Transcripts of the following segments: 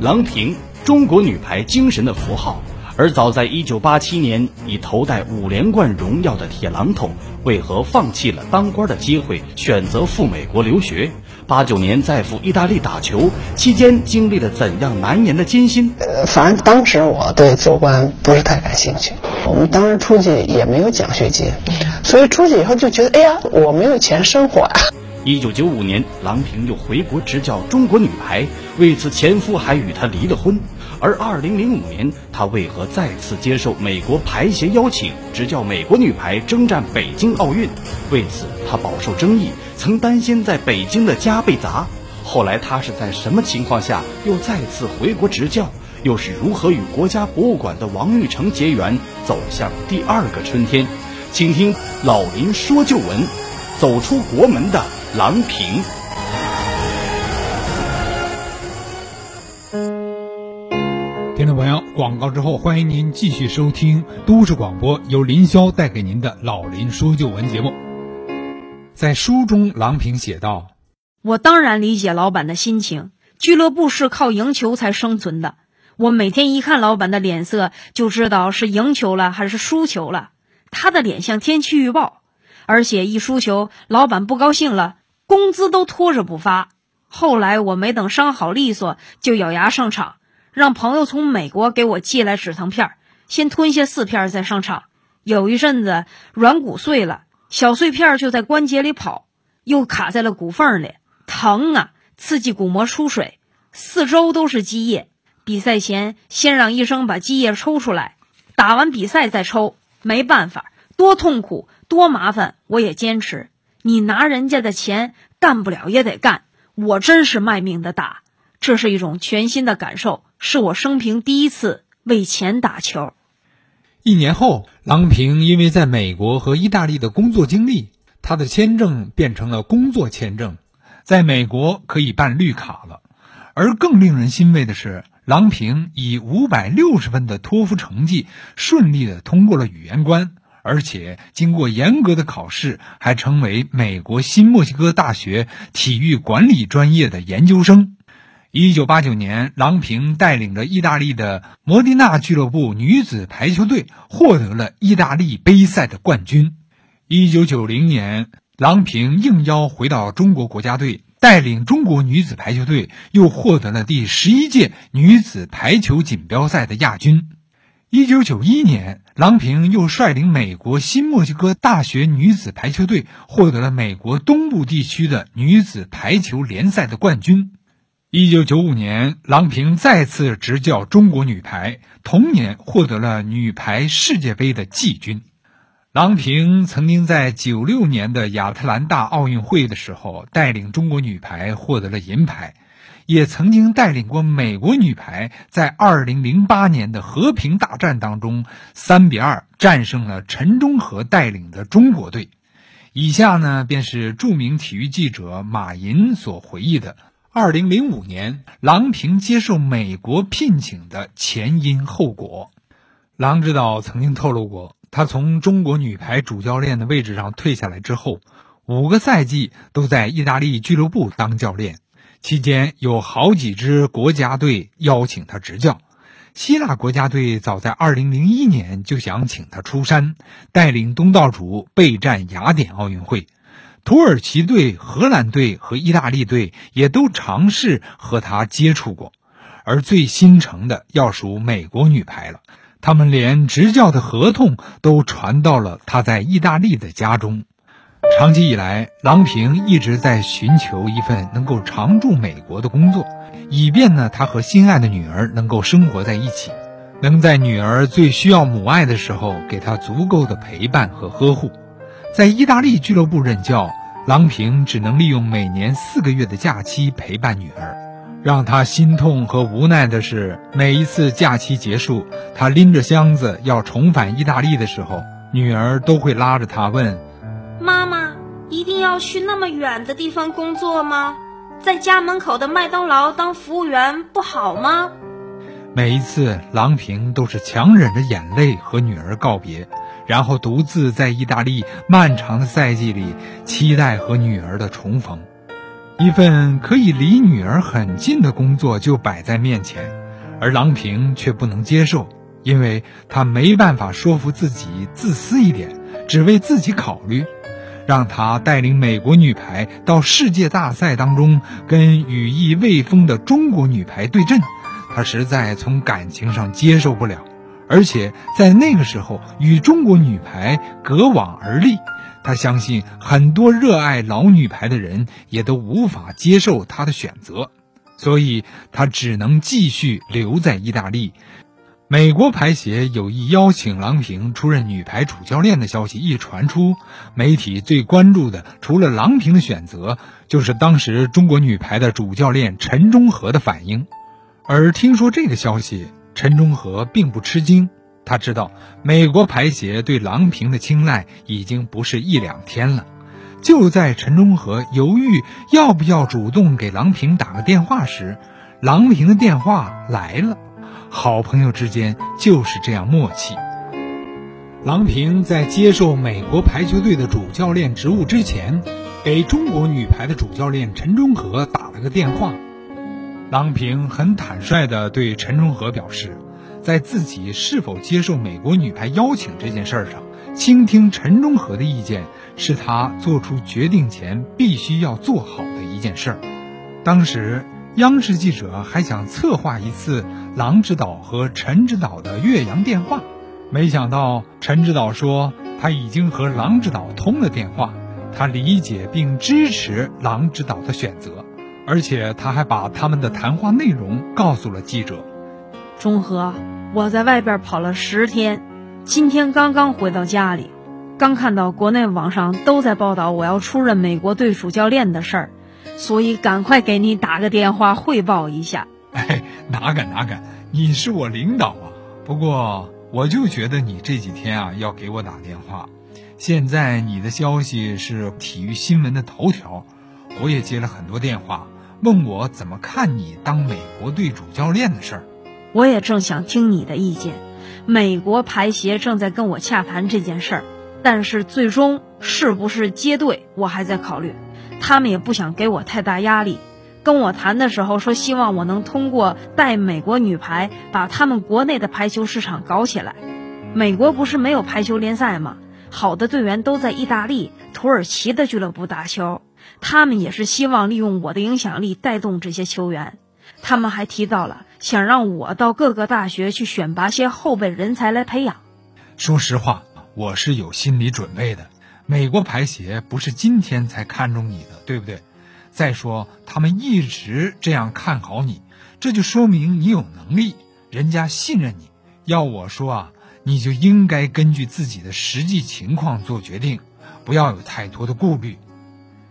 郎平，中国女排精神的符号。而早在1987年已头戴五连冠荣耀的铁榔头，为何放弃了当官的机会，选择赴美国留学？八九年再赴意大利打球，期间经历了怎样难言的艰辛？呃，反正当时我对做官不是太感兴趣。我们当时出去也没有奖学金，所以出去以后就觉得，哎呀，我没有钱生活呀。一九九五年，郎平又回国执教中国女排，为此前夫还与她离了婚。而二零零五年，她为何再次接受美国排协邀请，执教美国女排征战北京奥运？为此，她饱受争议，曾担心在北京的家被砸。后来，她是在什么情况下又再次回国执教？又是如何与国家博物馆的王玉成结缘，走向第二个春天？请听老林说旧闻，走出国门的。郎平，听众朋友，广告之后，欢迎您继续收听都市广播，由林霄带给您的老林说旧闻节目。在书中，郎平写道：“我当然理解老板的心情，俱乐部是靠赢球才生存的。我每天一看老板的脸色，就知道是赢球了还是输球了。他的脸像天气预报，而且一输球，老板不高兴了。”工资都拖着不发，后来我没等伤好利索，就咬牙上场，让朋友从美国给我寄来止疼片，先吞下四片再上场。有一阵子软骨碎了，小碎片就在关节里跑，又卡在了骨缝里，疼啊，刺激骨膜出水，四周都是积液。比赛前先让医生把积液抽出来，打完比赛再抽，没办法，多痛苦多麻烦，我也坚持。你拿人家的钱干不了也得干，我真是卖命的打，这是一种全新的感受，是我生平第一次为钱打球。一年后，郎平因为在美国和意大利的工作经历，他的签证变成了工作签证，在美国可以办绿卡了。而更令人欣慰的是，郎平以五百六十分的托福成绩，顺利的通过了语言关。而且经过严格的考试，还成为美国新墨西哥大学体育管理专业的研究生。一九八九年，郎平带领着意大利的摩迪纳俱乐部女子排球队获得了意大利杯赛的冠军。一九九零年，郎平应邀回到中国国家队，带领中国女子排球队又获得了第十一届女子排球锦标赛的亚军。一九九一年，郎平又率领美国新墨西哥大学女子排球队获得了美国东部地区的女子排球联赛的冠军。一九九五年，郎平再次执教中国女排，同年获得了女排世界杯的季军。郎平曾经在九六年的亚特兰大奥运会的时候，带领中国女排获得了银牌。也曾经带领过美国女排，在二零零八年的和平大战当中，三比二战胜了陈忠和带领的中国队。以下呢，便是著名体育记者马银所回忆的二零零五年郎平接受美国聘请的前因后果。郎指导曾经透露过，他从中国女排主教练的位置上退下来之后，五个赛季都在意大利俱乐部当教练。期间有好几支国家队邀请他执教，希腊国家队早在2001年就想请他出山，带领东道主备战雅典奥运会。土耳其队、荷兰队和意大利队也都尝试和他接触过，而最新成的要数美国女排了，他们连执教的合同都传到了他在意大利的家中。长期以来，郎平一直在寻求一份能够常驻美国的工作，以便呢他和心爱的女儿能够生活在一起，能在女儿最需要母爱的时候给她足够的陪伴和呵护。在意大利俱乐部任教，郎平只能利用每年四个月的假期陪伴女儿。让他心痛和无奈的是，每一次假期结束，他拎着箱子要重返意大利的时候，女儿都会拉着他问。一定要去那么远的地方工作吗？在家门口的麦当劳当服务员不好吗？每一次，郎平都是强忍着眼泪和女儿告别，然后独自在意大利漫长的赛季里期待和女儿的重逢。一份可以离女儿很近的工作就摆在面前，而郎平却不能接受，因为他没办法说服自己自私一点，只为自己考虑。让他带领美国女排到世界大赛当中跟羽翼未丰的中国女排对阵，他实在从感情上接受不了。而且在那个时候与中国女排隔网而立，他相信很多热爱老女排的人也都无法接受他的选择，所以他只能继续留在意大利。美国排协有意邀请郎平出任女排主教练的消息一传出，媒体最关注的除了郎平的选择，就是当时中国女排的主教练陈忠和的反应。而听说这个消息。陈忠和并不吃惊，他知道美国排协对郎平的青睐已经不是一两天了。就在陈忠和犹豫要不要主动给郎平打个电话时，郎平的电话来了。好朋友之间就是这样默契。郎平在接受美国排球队的主教练职务之前，给中国女排的主教练陈忠和打了个电话。郎平很坦率地对陈忠和表示，在自己是否接受美国女排邀请这件事上，倾听陈忠和的意见是他做出决定前必须要做好的一件事儿。当时，央视记者还想策划一次郎指导和陈指导的岳阳电话，没想到陈指导说他已经和郎指导通了电话，他理解并支持郎指导的选择。而且他还把他们的谈话内容告诉了记者。中和，我在外边跑了十天，今天刚刚回到家里，刚看到国内网上都在报道我要出任美国队主教练的事儿，所以赶快给你打个电话汇报一下。哎，哪敢哪敢，你是我领导啊！不过我就觉得你这几天啊要给我打电话。现在你的消息是体育新闻的头条，我也接了很多电话。问我怎么看你当美国队主教练的事儿，我也正想听你的意见。美国排协正在跟我洽谈这件事儿，但是最终是不是接队，我还在考虑。他们也不想给我太大压力，跟我谈的时候说希望我能通过带美国女排把他们国内的排球市场搞起来。美国不是没有排球联赛吗？好的队员都在意大利、土耳其的俱乐部打球。他们也是希望利用我的影响力带动这些球员。他们还提到了想让我到各个大学去选拔些后备人才来培养。说实话，我是有心理准备的。美国排协不是今天才看中你的，对不对？再说他们一直这样看好你，这就说明你有能力，人家信任你。要我说啊，你就应该根据自己的实际情况做决定，不要有太多的顾虑。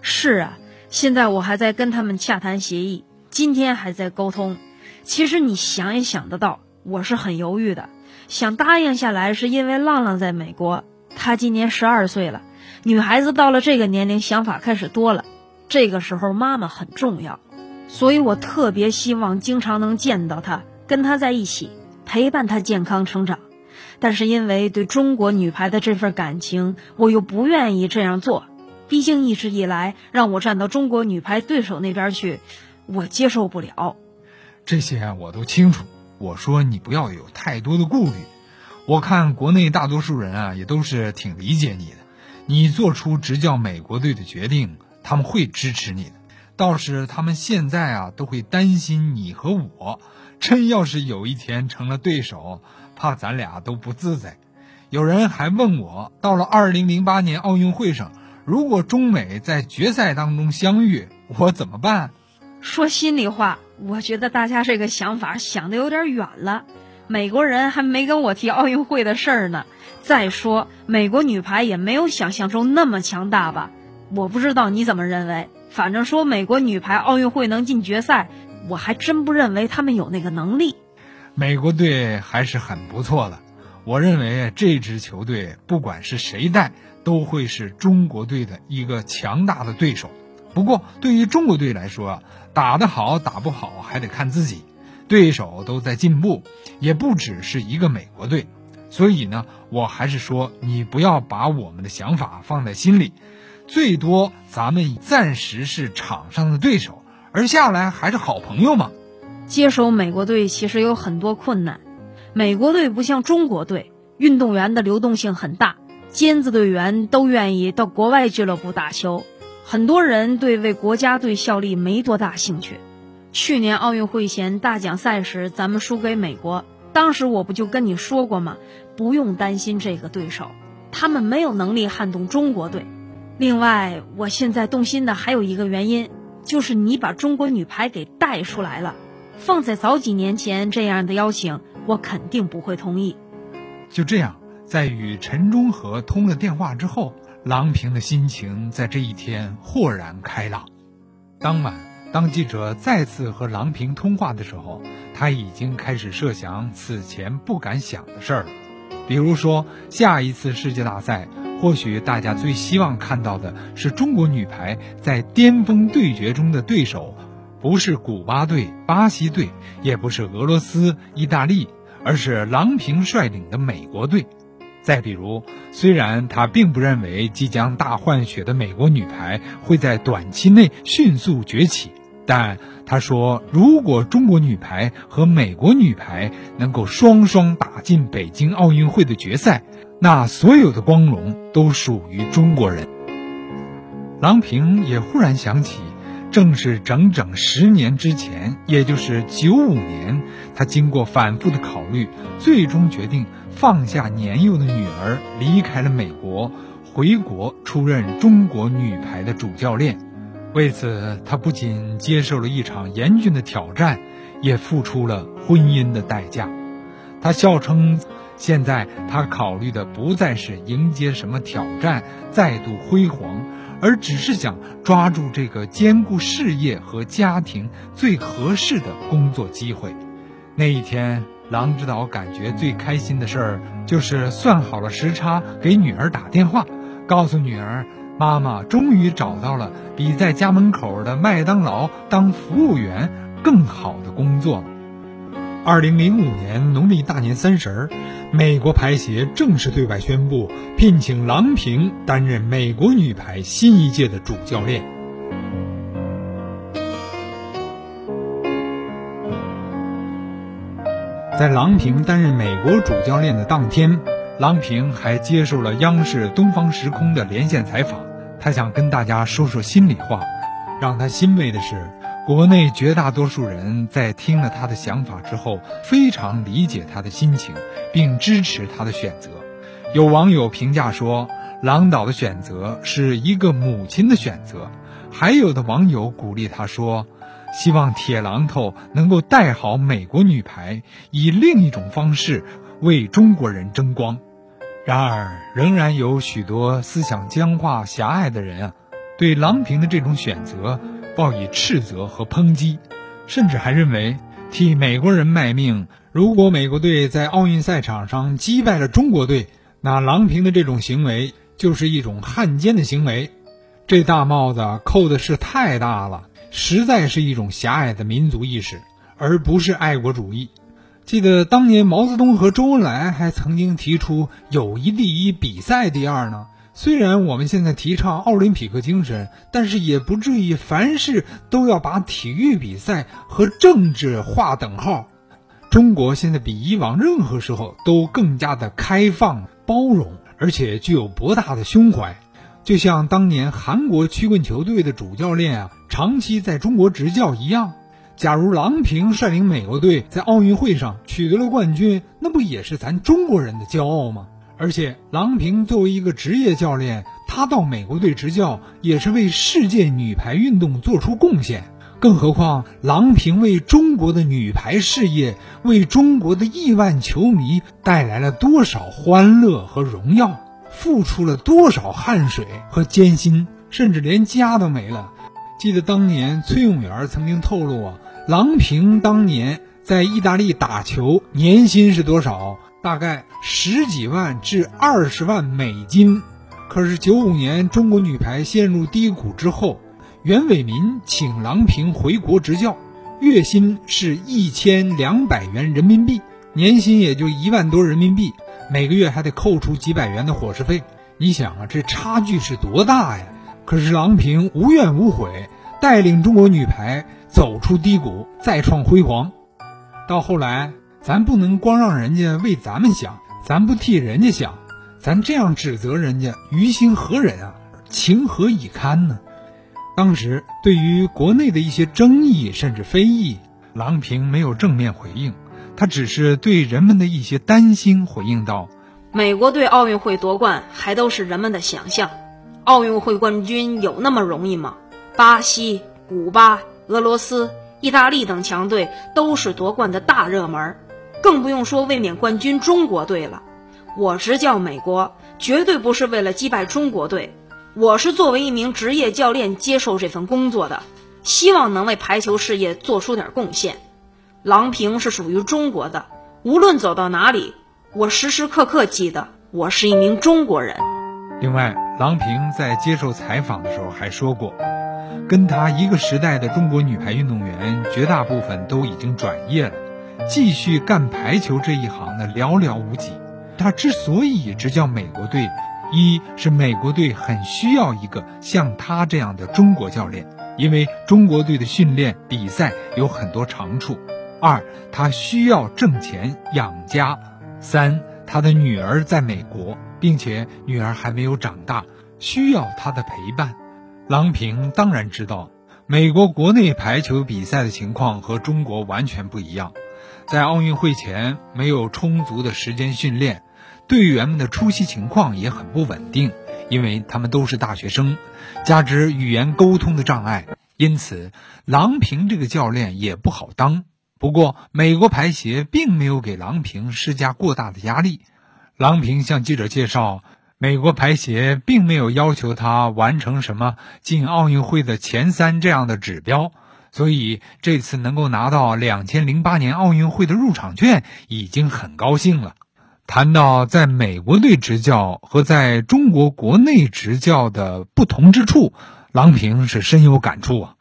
是啊，现在我还在跟他们洽谈协议，今天还在沟通。其实你想也想得到，我是很犹豫的。想答应下来，是因为浪浪在美国，他今年十二岁了。女孩子到了这个年龄，想法开始多了。这个时候，妈妈很重要，所以我特别希望经常能见到她，跟她在一起，陪伴她健康成长。但是因为对中国女排的这份感情，我又不愿意这样做。毕竟一直以来让我站到中国女排对手那边去，我接受不了。这些我都清楚。我说你不要有太多的顾虑。我看国内大多数人啊也都是挺理解你的。你做出执教美国队的决定，他们会支持你的。倒是他们现在啊都会担心你和我，真要是有一天成了对手，怕咱俩都不自在。有人还问我，到了二零零八年奥运会上。如果中美在决赛当中相遇，我怎么办？说心里话，我觉得大家这个想法想的有点远了。美国人还没跟我提奥运会的事儿呢。再说，美国女排也没有想象中那么强大吧？我不知道你怎么认为。反正说美国女排奥运会能进决赛，我还真不认为他们有那个能力。美国队还是很不错的，我认为这支球队不管是谁带。都会是中国队的一个强大的对手。不过，对于中国队来说，打得好打不好还得看自己。对手都在进步，也不只是一个美国队。所以呢，我还是说，你不要把我们的想法放在心里。最多咱们暂时是场上的对手，而下来还是好朋友嘛。接手美国队其实有很多困难，美国队不像中国队，运动员的流动性很大，尖子队员都愿意到国外俱乐部打球，很多人对为国家队效力没多大兴趣。去年奥运会前大奖赛时，咱们输给美国，当时我不就跟你说过吗？不用担心这个对手，他们没有能力撼动中国队。另外，我现在动心的还有一个原因，就是你把中国女排给带出来了。放在早几年前，这样的邀请我肯定不会同意。就这样，在与陈忠和通了电话之后，郎平的心情在这一天豁然开朗。当晚，当记者再次和郎平通话的时候，他已经开始设想此前不敢想的事儿了，比如说下一次世界大赛。或许大家最希望看到的是中国女排在巅峰对决中的对手，不是古巴队、巴西队，也不是俄罗斯、意大利，而是郎平率领的美国队。再比如，虽然他并不认为即将大换血的美国女排会在短期内迅速崛起，但他说，如果中国女排和美国女排能够双双打进北京奥运会的决赛。那所有的光荣都属于中国人。郎平也忽然想起，正是整整十年之前，也就是九五年，他经过反复的考虑，最终决定放下年幼的女儿，离开了美国，回国出任中国女排的主教练。为此，他不仅接受了一场严峻的挑战，也付出了婚姻的代价。他笑称。现在他考虑的不再是迎接什么挑战，再度辉煌，而只是想抓住这个兼顾事业和家庭最合适的工作机会。那一天，郎指导感觉最开心的事儿就是算好了时差，给女儿打电话，告诉女儿：“妈妈终于找到了比在家门口的麦当劳当服务员更好的工作了。”二零零五年农历大年三十儿。美国排协正式对外宣布聘请郎平担任美国女排新一届的主教练。在郎平担任美国主教练的当天，郎平还接受了央视东方时空的连线采访。他想跟大家说说心里话。让他欣慰的是。国内绝大多数人在听了他的想法之后，非常理解他的心情，并支持他的选择。有网友评价说：“郎导的选择是一个母亲的选择。”还有的网友鼓励他说：“希望铁榔头能够带好美国女排，以另一种方式为中国人争光。”然而，仍然有许多思想僵化、狭隘的人啊，对郎平的这种选择。报以斥责和抨击，甚至还认为替美国人卖命。如果美国队在奥运赛场上击败了中国队，那郎平的这种行为就是一种汉奸的行为。这大帽子扣的是太大了，实在是一种狭隘的民族意识，而不是爱国主义。记得当年毛泽东和周恩来还曾经提出“友谊第一，比赛第二”呢。虽然我们现在提倡奥林匹克精神，但是也不至于凡事都要把体育比赛和政治划等号。中国现在比以往任何时候都更加的开放、包容，而且具有博大的胸怀。就像当年韩国曲棍球队的主教练啊，长期在中国执教一样。假如郎平率领美国队在奥运会上取得了冠军，那不也是咱中国人的骄傲吗？而且，郎平作为一个职业教练，他到美国队执教也是为世界女排运动做出贡献。更何况，郎平为中国的女排事业、为中国的亿万球迷带来了多少欢乐和荣耀，付出了多少汗水和艰辛，甚至连家都没了。记得当年崔永元曾经透露啊，郎平当年在意大利打球，年薪是多少？大概十几万至二十万美金，可是九五年中国女排陷入低谷之后，袁伟民请郎平回国执教，月薪是一千两百元人民币，年薪也就一万多人民币，每个月还得扣除几百元的伙食费。你想啊，这差距是多大呀？可是郎平无怨无悔，带领中国女排走出低谷，再创辉煌。到后来，咱不能光让人家为咱们想，咱不替人家想，咱这样指责人家，于心何忍啊？情何以堪呢？当时对于国内的一些争议甚至非议，郎平没有正面回应，他只是对人们的一些担心回应道：“美国队奥运会夺冠还都是人们的想象，奥运会冠军有那么容易吗？巴西、古巴、俄罗斯。”意大利等强队都是夺冠的大热门，更不用说卫冕冠军中国队了。我执教美国，绝对不是为了击败中国队，我是作为一名职业教练接受这份工作的，希望能为排球事业做出点贡献。郎平是属于中国的，无论走到哪里，我时时刻刻记得我是一名中国人。另外，郎平在接受采访的时候还说过。跟他一个时代的中国女排运动员，绝大部分都已经转业了，继续干排球这一行的寥寥无几。他之所以执教美国队，一是美国队很需要一个像他这样的中国教练，因为中国队的训练比赛有很多长处；二他需要挣钱养家；三他的女儿在美国，并且女儿还没有长大，需要他的陪伴。郎平当然知道，美国国内排球比赛的情况和中国完全不一样。在奥运会前没有充足的时间训练，队员们的出席情况也很不稳定，因为他们都是大学生，加之语言沟通的障碍，因此郎平这个教练也不好当。不过，美国排协并没有给郎平施加过大的压力。郎平向记者介绍。美国排协并没有要求他完成什么进奥运会的前三这样的指标，所以这次能够拿到两千零八年奥运会的入场券已经很高兴了。谈到在美国队执教和在中国国内执教的不同之处，郎平是深有感触啊。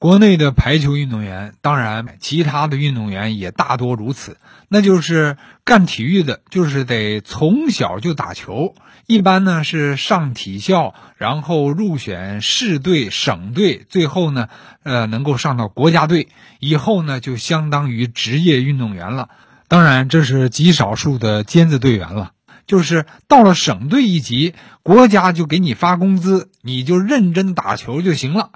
国内的排球运动员，当然其他的运动员也大多如此。那就是干体育的，就是得从小就打球。一般呢是上体校，然后入选市队、省队，最后呢，呃，能够上到国家队。以后呢，就相当于职业运动员了。当然，这是极少数的尖子队员了。就是到了省队一级，国家就给你发工资，你就认真打球就行了。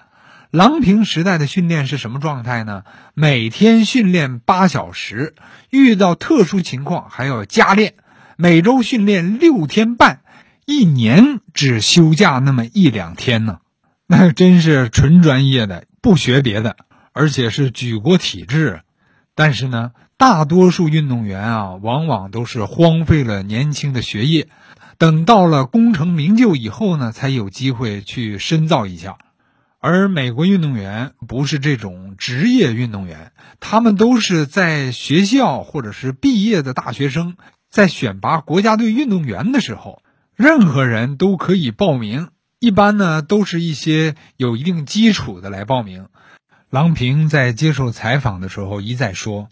郎平时代的训练是什么状态呢？每天训练八小时，遇到特殊情况还要加练。每周训练六天半，一年只休假那么一两天呢。那真是纯专业的，不学别的，而且是举国体制。但是呢，大多数运动员啊，往往都是荒废了年轻的学业，等到了功成名就以后呢，才有机会去深造一下。而美国运动员不是这种职业运动员，他们都是在学校或者是毕业的大学生，在选拔国家队运动员的时候，任何人都可以报名。一般呢，都是一些有一定基础的来报名。郎平在接受采访的时候一再说，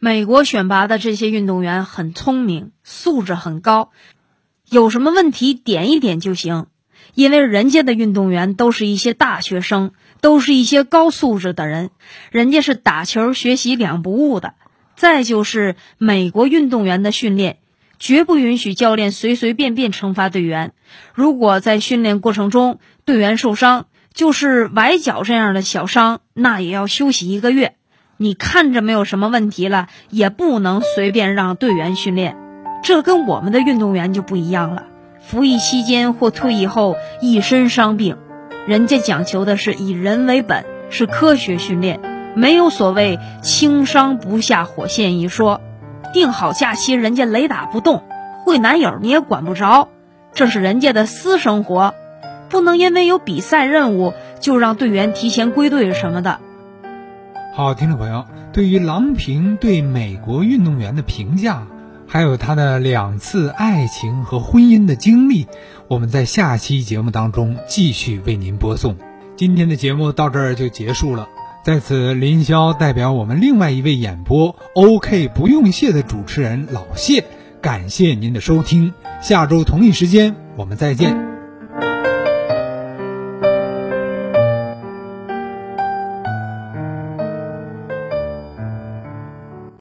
美国选拔的这些运动员很聪明，素质很高，有什么问题点一点就行。因为人家的运动员都是一些大学生，都是一些高素质的人，人家是打球学习两不误的。再就是美国运动员的训练，绝不允许教练随随便便惩罚队员。如果在训练过程中队员受伤，就是崴脚这样的小伤，那也要休息一个月。你看着没有什么问题了，也不能随便让队员训练。这跟我们的运动员就不一样了。服役期间或退役后一身伤病，人家讲求的是以人为本，是科学训练，没有所谓轻伤不下火线一说。定好假期，人家雷打不动，会男友你也管不着，这是人家的私生活，不能因为有比赛任务就让队员提前归队什么的。好，听众朋友，对于郎平对美国运动员的评价。还有他的两次爱情和婚姻的经历，我们在下期节目当中继续为您播送。今天的节目到这儿就结束了，在此林霄代表我们另外一位演播 OK 不用谢的主持人老谢，感谢您的收听。下周同一时间我们再见。